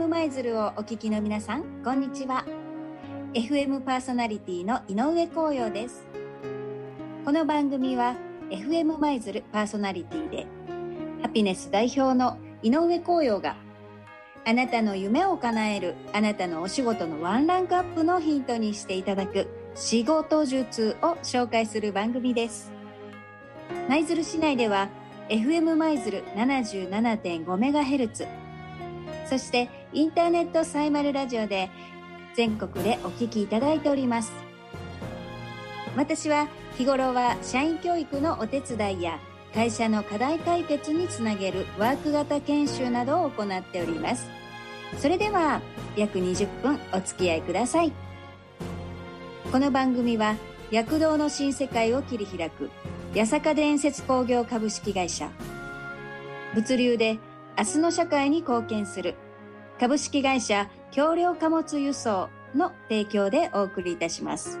FM 舞鶴をお聞きの皆さん、こんにちは。FM パーソナリティの井上光陽です。この番組は FM 舞鶴パーソナリティで、ハピネス代表の井上光陽が、あなたの夢を叶えるあなたのお仕事のワンランクアップのヒントにしていただく仕事術を紹介する番組です。舞鶴市内では FM 舞鶴 77.5MHz そしてインターネットサイマルラジオで全国でお聞きいただいております。私は日頃は社員教育のお手伝いや会社の課題解決につなげるワーク型研修などを行っております。それでは約20分お付き合いください。この番組は躍動の新世界を切り開く八坂伝説工業株式会社。物流で明日の社会に貢献する株式会社橋梁貨物輸送の提供でお送りいたします。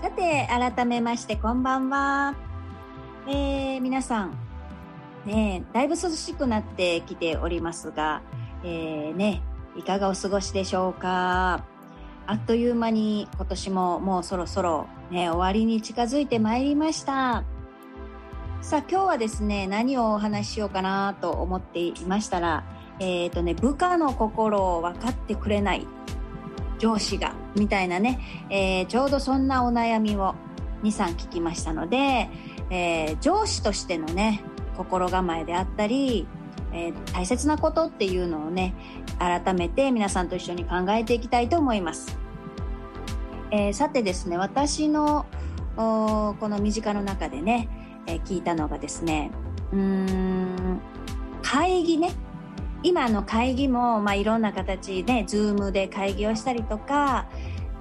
さて、改めましてこんばんは。えー、皆さん、ねだいぶ涼しくなってきておりますが、えー、ね、いかがお過ごしでしょうか？あっという間に今年ももうそろそろね、終わりに近づいてまいりました。さあ今日はですね、何をお話ししようかなと思っていましたら、えっ、ー、とね、部下の心を分かってくれない上司が、みたいなね、えー、ちょうどそんなお悩みを2、3聞きましたので、えー、上司としてのね、心構えであったり、えー、大切なことっていうのをね、改めて皆さんと一緒に考えていきたいと思います。えー、さてですね、私のこの身近の中でね、えー、聞いたのがですね、うーん、会議ね。今の会議も、まあ、いろんな形で、ズームで会議をしたりとか、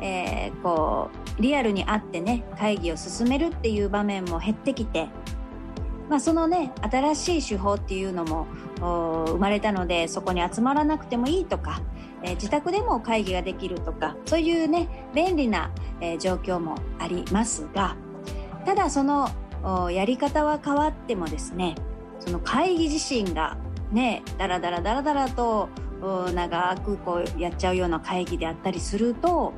えー、こう、リアルに会ってね、会議を進めるっていう場面も減ってきて、まあ、そのね新しい手法っていうのも生まれたのでそこに集まらなくてもいいとか、えー、自宅でも会議ができるとかそういうね便利な、えー、状況もありますがただそのやり方は変わってもですねその会議自身がねだらだらだらだらと長くこうやっちゃうような会議であったりすると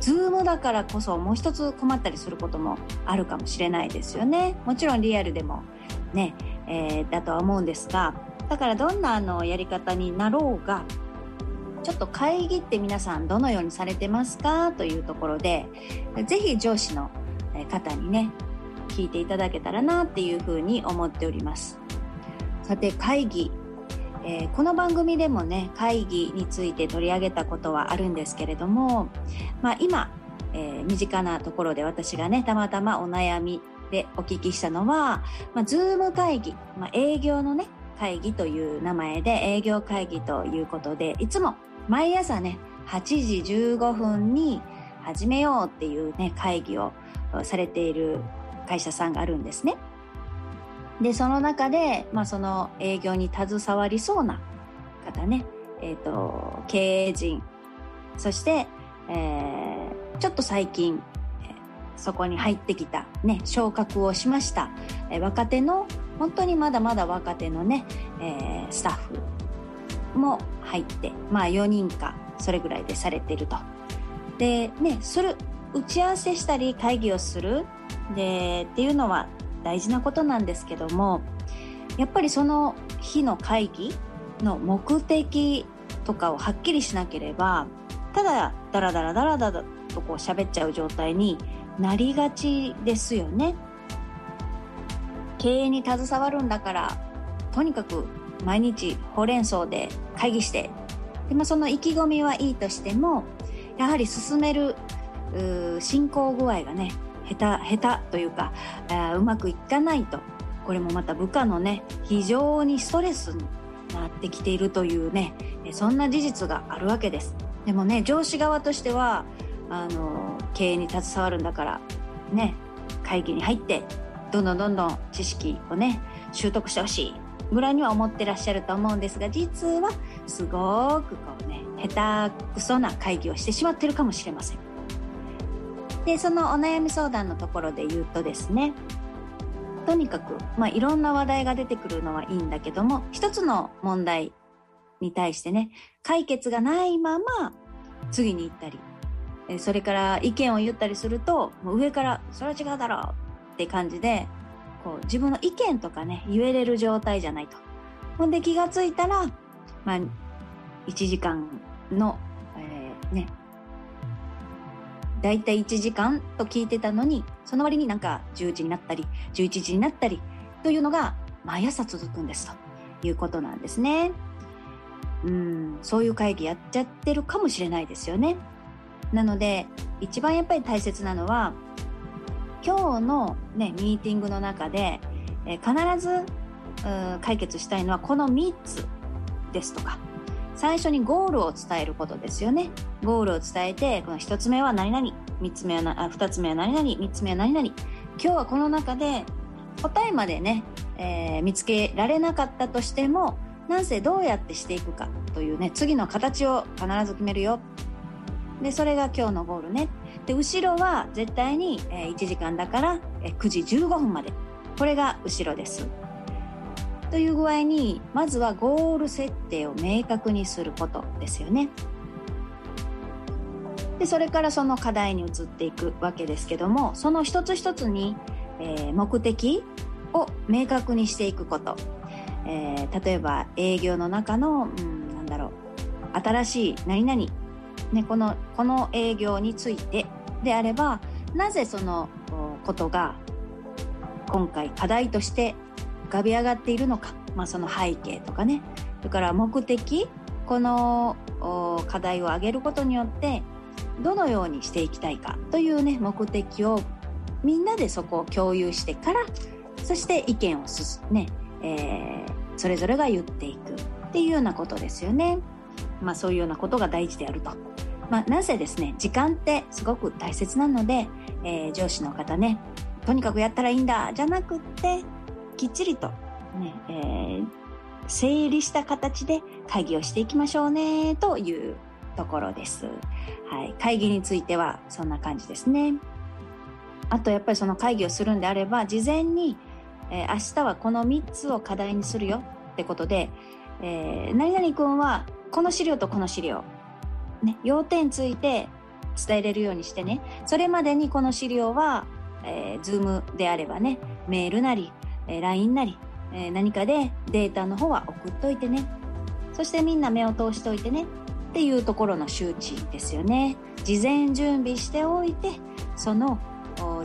ズームだからこそもう一つ困ったりすることもあるかもしれないですよね。もちろんリアルでもね、えー、だとは思うんですが、だからどんなあのやり方になろうが、ちょっと会議って皆さんどのようにされてますか？というところで、ぜひ上司の方にね、聞いていただけたらなっていうふうに思っております。さて会議えー、この番組でもね会議について取り上げたことはあるんですけれども、まあ、今、えー、身近なところで私がねたまたまお悩みでお聞きしたのは、まあ、ズーム会議、まあ、営業のね会議という名前で営業会議ということでいつも毎朝ね8時15分に始めようっていうね会議をされている会社さんがあるんですね。で、その中で、まあ、その営業に携わりそうな方ね、えっ、ー、と、経営陣、そして、えー、ちょっと最近、そこに入ってきた、ね、昇格をしました、えー、若手の、本当にまだまだ若手のね、えー、スタッフも入って、まあ4人か、それぐらいでされてると。で、ね、する、打ち合わせしたり会議をする、で、っていうのは大事なことなんですけどもやっぱりその日の会議の目的とかをはっきりしなければただダラダラダラダラとこう喋っちゃう状態になりがちですよね。経営に携わるんだからとにかく毎日ほうれん草で会議してで、まあ、その意気込みはいいとしてもやはり進める進行具合がね下手、下手というか、うまくいかないと、これもまた部下のね、非常にストレスになってきているというね、そんな事実があるわけです。でもね、上司側としては、あの、経営に携わるんだから、ね、会議に入って、どんどんどんどん知識をね、習得してほしいぐらいには思ってらっしゃると思うんですが、実はすごくこうね下手くそな会議をしてしまってるかもしれませんでそのお悩み相談のところで言うとですねとにかく、まあ、いろんな話題が出てくるのはいいんだけども一つの問題に対してね解決がないまま次に行ったりそれから意見を言ったりすると上から「それは違うだろう」って感じでこう自分の意見とかね言えれる状態じゃないと。ほんで気がついたら、まあ、1時間の、えー、ねだいたい1時間と聞いてたのにその割になんか10時になったり11時になったりというのが毎朝続くんですということなんですね。うんそういう会議やっちゃってるかもしれないですよね。なので一番やっぱり大切なのは今日の、ね、ミーティングの中で、え、必ず解決したいのはこの3つですとか最初にゴールを伝えることですよね。ゴールを伝えてこの1つ目は何々3つ目はなあ2つ目は何々3つ目は何々。今日はこの中で答えまでね、えー、見つけられなかったとしてもなんせどうやってしていくかというね次の形を必ず決めるよ。でそれが今日のゴールね。で後ろは絶対に、え、1時間だから、え、9時15分まで。これが後ろです。という具合にまずはゴール設定を明確にすることですよね。でそれからその課題に移っていくわけですけどもその一つ一つに、えー、目的を明確にしていくこと、えー、例えば営業の中の、うん、なんだろう新しい何々、ね、このこの営業についてであればなぜそのことが今回課題として浮かび上がっているのか、まあ、その背景とかね。それから目的。この課題を上げることによってどのようにしていきたいか。というね目的をみんなでそこを共有してからそして意見をすね、えー、それぞれが言っていく。っていうようなことですよね。まあそういうようなことが大事であると。まあ、なぜですね時間ってすごく大切なので、えー、上司の方ねとにかくやったらいいんだじゃなくってきっちりとね、えー、整理した形で会議をしていきましょうねというところです。はい、会議についてはそんな感じですね。あとやっぱりその会議をするんであれば事前に、えー、明日はこの3つを課題にするよってことで、えー、何々君はこの資料とこの資料、ね、要点ついて伝えれるようにしてねそれまでにこの資料は、えー、Zoom であればねメールなりえ LINE なり、え何かでデータの方は送っといてね。そしてみんな目を通しておいてね。っていうところの周知ですよね。事前準備しておいてその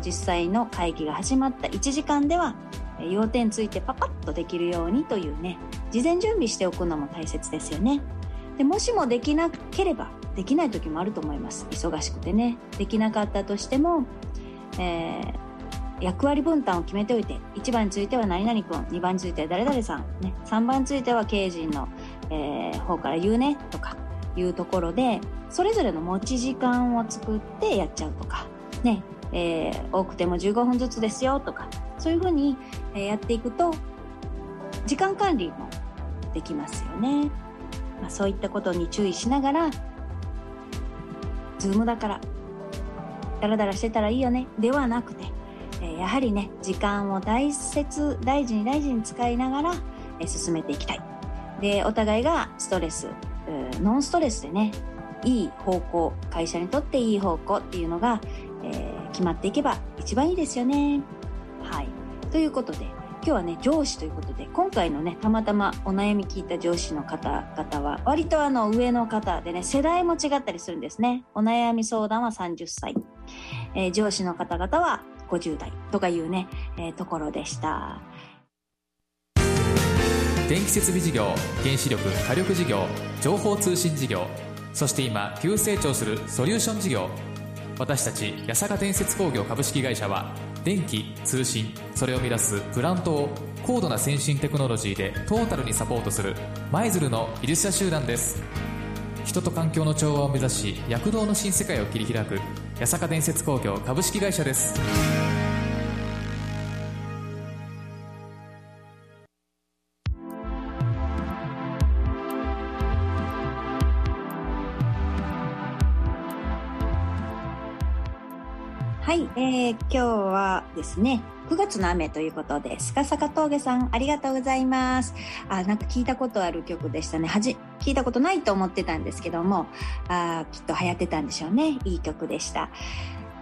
実際の会議が始まった1時間では要点ついてパパッとできるようにというね。事前準備しておくのも大切ですよね。でもしもできなければできない時もあると思います。忙しくてね。できなかったとしても、えー、役割分担を決めておいて1番については何々君2番については誰々さん、ね、3番については経営陣の、えー、方から言うねとかいうところでそれぞれの持ち時間を作ってやっちゃうとか、ねえー、多くても15分ずつですよとかそういうふうにやっていくと時間管理もできますよね、まあ、そういったことに注意しながら Zoom だからダラダラしてたらいいよねではなくてえやはりね時間を大切大事に大事に使いながら、え進めていきたい。でお互いがストレスノンストレスでねいい方向会社にとっていい方向っていうのが、えー、決まっていけば一番いいですよね。はい。ということで今日はね上司ということで今回のねたまたまお悩み聞いた上司の方々は割とあの上の方でね世代も違ったりするんですね。お悩み相談は30歳、えー、上司の方々は50代とかいうね、えー、ところでした。電気設備事業原子力火力事業情報通信事業そして今急成長するソリューション事業。私たち八坂建設工業株式会社は電気通信それを生み出すプラントを高度な先進テクノロジーでトータルにサポートする舞鶴の技術者集団です。人と環境の調和を目指し躍動の新世界を切り開く八坂伝説工業株式会社です。はい、え、今日はですね9月の雨ということで、スカサカ峠さん、ありがとうございます。あ、なんか聞いたことある曲でしたね。はじ、聞いたことないと思ってたんですけども、あきっと流行ってたんでしょうね。いい曲でした。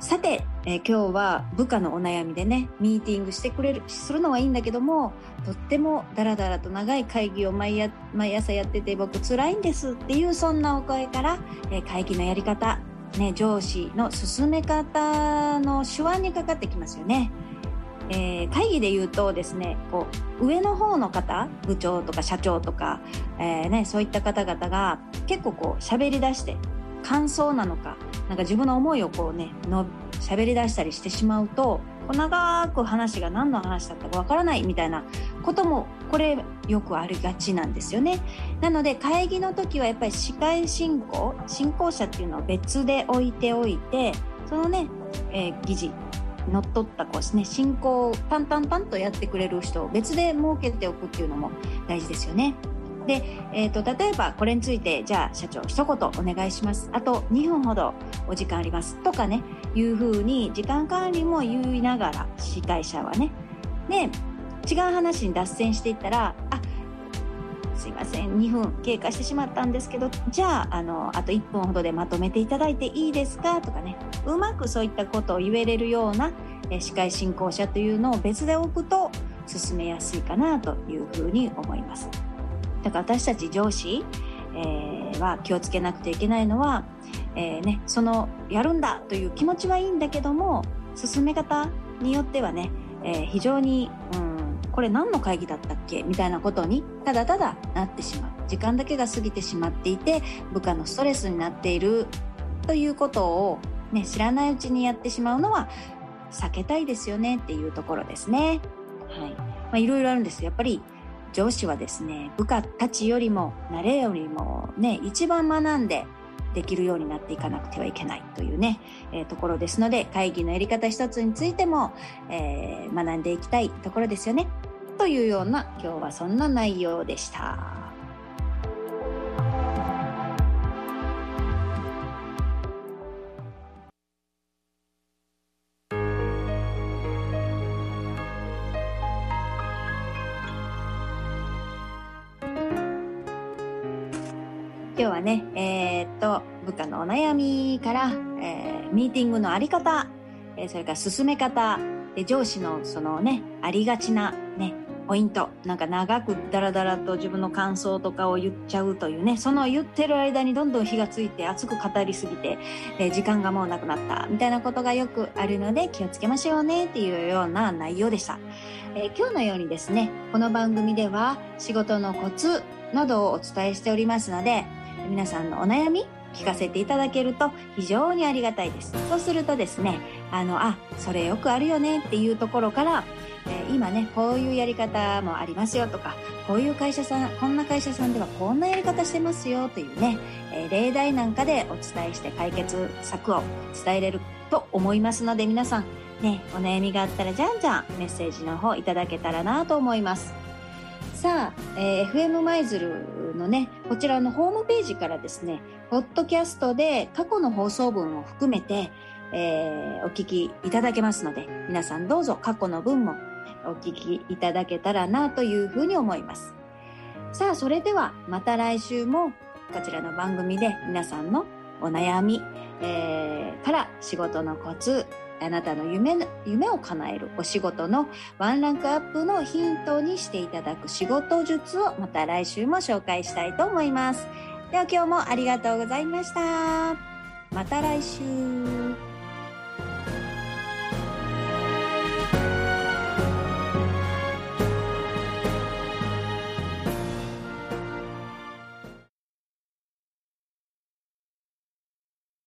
さて、えー、今日は部下のお悩みでね、ミーティングしてくれる、するのはいいんだけども、とってもダラダラと長い会議を毎毎朝やってて僕辛いんですっていうそんなお声から、えー、会議のやり方、ね、上司の進め方の手腕にかかってきますよね。えー、会議で言うとですね、こう、上の方の方、部長とか社長とか、えー、ね、そういった方々が結構こう喋り出して、感想なのか、なんか自分の思いをこうね、の喋り出したりしてしまうと、長く話が何の話だったかわからないみたいなこともこれよくありがちなんですよね。なので会議の時はやっぱり司会進行、進行者っていうのを別で置いておいて、そのね、えー、議事、乗っ取ったこうですね、進行をタンタンタンとやってくれる人を別で設けておくっていうのも大事ですよね。で、えーと、例えばこれについてじゃあ社長一言お願いしますあと2分ほどお時間ありますとかねいうふうに時間管理も言いながら司会者はねで違う話に脱線していったらあすいません2分経過してしまったんですけどじゃああのあと1分ほどでまとめていただいていいですかとかねうまくそういったことを言えれるような司会進行者というのを別で置くと進めやすいかなというふうに思います。だから私たち上司、えー、は気をつけなくてはいけないのは、えー、ね、そのやるんだという気持ちはいいんだけども進め方によってはね、えー、非常に、うん、これ何の会議だったっけ？みたいなことにただただなってしまう時間だけが過ぎてしまっていて部下のストレスになっているということを、ね、知らないうちにやってしまうのは避けたいですよねっていうところですね。はい。まあ、いろいろあるんです。やっぱり上司はですね、部下たちよりも、慣れよりもね、一番学んでできるようになっていかなくてはいけないというね、えー、ところですので、会議のやり方一つについても、えー、学んでいきたいところですよね。というような、今日はそんな内容でした。今日はね、えー、っと、部下のお悩みから、えー、ミーティングのあり方、えー、それから進め方、で上司のそのね、ありがちなね、ポイント。なんか長くダラダラと自分の感想とかを言っちゃうというね、その言ってる間にどんどん火がついて熱く語りすぎて、えー、時間がもうなくなったみたいなことがよくあるので気をつけましょうねっていうような内容でした。えー、今日のようにですね、この番組では仕事のコツなどをお伝えしておりますので、皆さんのお悩み聞かせていただけると非常にありがたいです。そうするとですね、あの、あ、それよくあるよねっていうところから、えー、今ね、こういうやり方もありますよとか、こういう会社さん、こんな会社さんではこんなやり方してますよというね、えー、例題なんかでお伝えして解決策を伝えれると思いますので、皆さん、ね、お悩みがあったらじゃんじゃんメッセージの方いただけたらなと思います。さあ、えー、FM 舞鶴のね、こちらのホームページからですね、ポッドキャストで過去の放送分を含めて、えー、お聞きいただけますので、皆さんどうぞ過去の分もお聞きいただけたらなというふうに思います。さあ、それではまた来週もこちらの番組で皆さんのお悩み、えー、から仕事のコツ、あなたの夢夢を叶えるお仕事のワンランクアップのヒントにしていただく仕事術をまた来週も紹介したいと思います。では今日もありがとうございました。また来週。